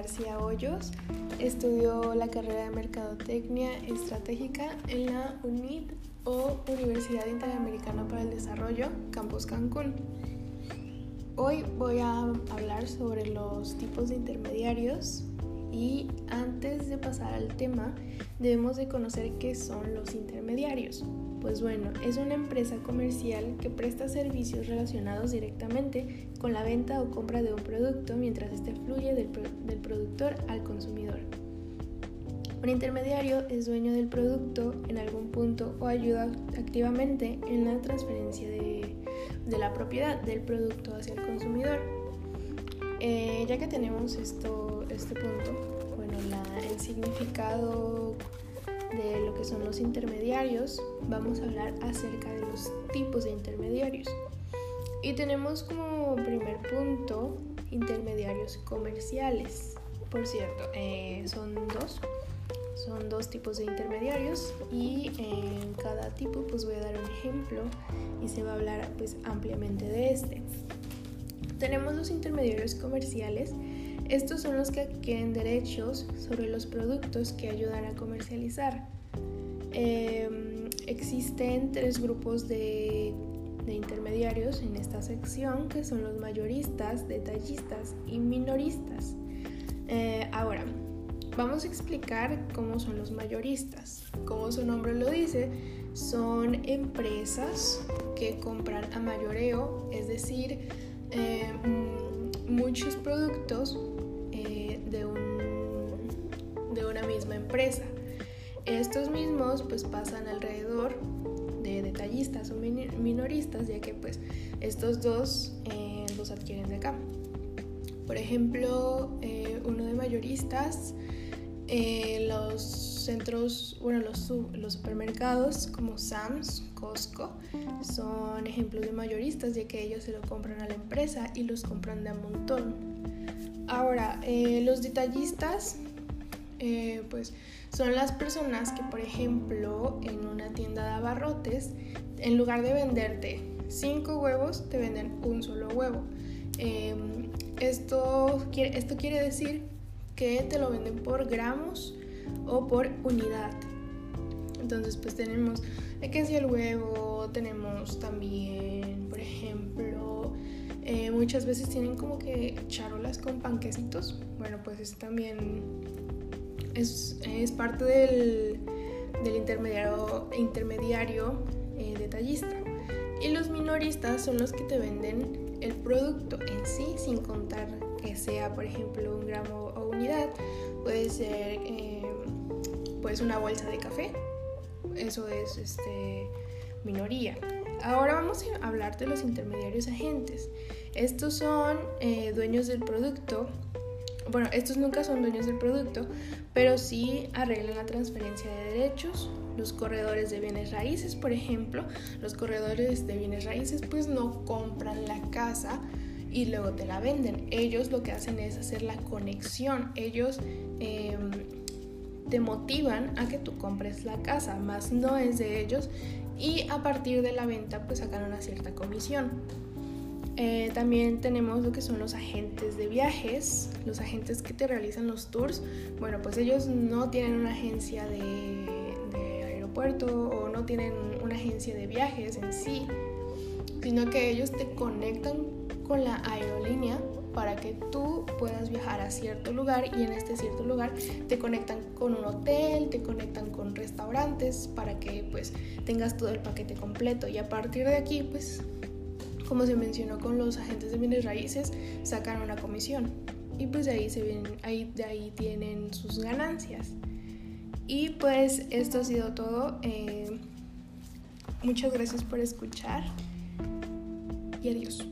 García Hoyos. Estudió la carrera de Mercadotecnia Estratégica en la UNIT o Universidad Interamericana para el Desarrollo, Campus Cancún. Hoy voy a hablar sobre los tipos de intermediarios y antes de pasar al tema debemos de conocer qué son los intermediarios. Pues bueno, es una empresa comercial que presta servicios relacionados directamente con la venta o compra de un producto mientras este fluye del, productor al consumidor. Un intermediario es dueño del producto en algún punto o ayuda activamente en la transferencia de, la propiedad del producto hacia el consumidor. Eh, ya que tenemos esto, este punto, bueno, el significado de lo que son los intermediarios, vamos a hablar acerca de los tipos de intermediarios. Y tenemos como primer punto intermediarios comerciales. Por cierto, eh, son dos. Son dos tipos de intermediarios y en cada tipo pues voy a dar un ejemplo y se va a hablar pues ampliamente de este. Tenemos los intermediarios comerciales estos son los que adquieren derechos sobre los productos que ayudan a comercializar. Em, existen tres grupos de, intermediarios en esta sección que son los mayoristas, detallistas y minoristas. Eh, ahora, vamos a explicar cómo son los mayoristas. Como su nombre lo dice, son empresas que compran a mayoreo, es decir, eh, muchos productos una misma empresa. Estos mismos pues pasan alrededor de detallistas o minoristas, ya que pues estos dos eh, los adquieren de acá. Por ejemplo, eh, uno de mayoristas, eh, los centros, bueno, los, los supermercados como Sam's, Costco, son ejemplos de mayoristas, ya que ellos se lo compran a la empresa y los compran de a montón. Ahora, los detallistas, eh, pues son las personas que, por ejemplo, en una tienda de abarrotes, en lugar de venderte cinco huevos, te venden un solo huevo. Em, esto, quiere, esto quiere decir que te lo venden por gramos o por unidad. Entonces, pues tenemos el huevo, tenemos también, por ejemplo, eh, muchas veces tienen como que charolas con panquecitos. Bueno, pues es también es, parte del, intermediario, intermediario eh, detallista. Y los minoristas son los que te venden el producto en sí, sin contar que sea, por ejemplo, un gramo o unidad. Puede ser eh, pues una bolsa de café. Eso es este, minoría. Ahora vamos a hablar de los intermediarios agentes. Estos son eh, dueños del producto. Bueno, estos nunca son dueños del producto, pero sí arreglan la transferencia de derechos. Los corredores de bienes raíces, por ejemplo, los corredores de bienes raíces pues no compran la casa y luego te la venden. Ellos lo que hacen es hacer la conexión. Ellos em, te motivan a que tú compres la casa, más no es de ellos y a partir de la venta pues sacan una cierta comisión. Eh, también tenemos lo que son los agentes de viajes, los agentes que te realizan los tours. Bueno, pues ellos no tienen una agencia de, de aeropuerto o no tienen una agencia de viajes en sí, sino que ellos te conectan con la aerolínea para que tú puedas viajar a cierto lugar y en este cierto lugar te conectan con un hotel, te conectan con restaurantes para que pues tengas todo el paquete completo y a partir de aquí pues como se mencionó con los agentes de bienes raíces sacan una comisión. Y pues de ahí se vienen ahí de ahí tienen sus ganancias. Y pues esto ha sido todo. Eh, muchas gracias por escuchar. Y adiós.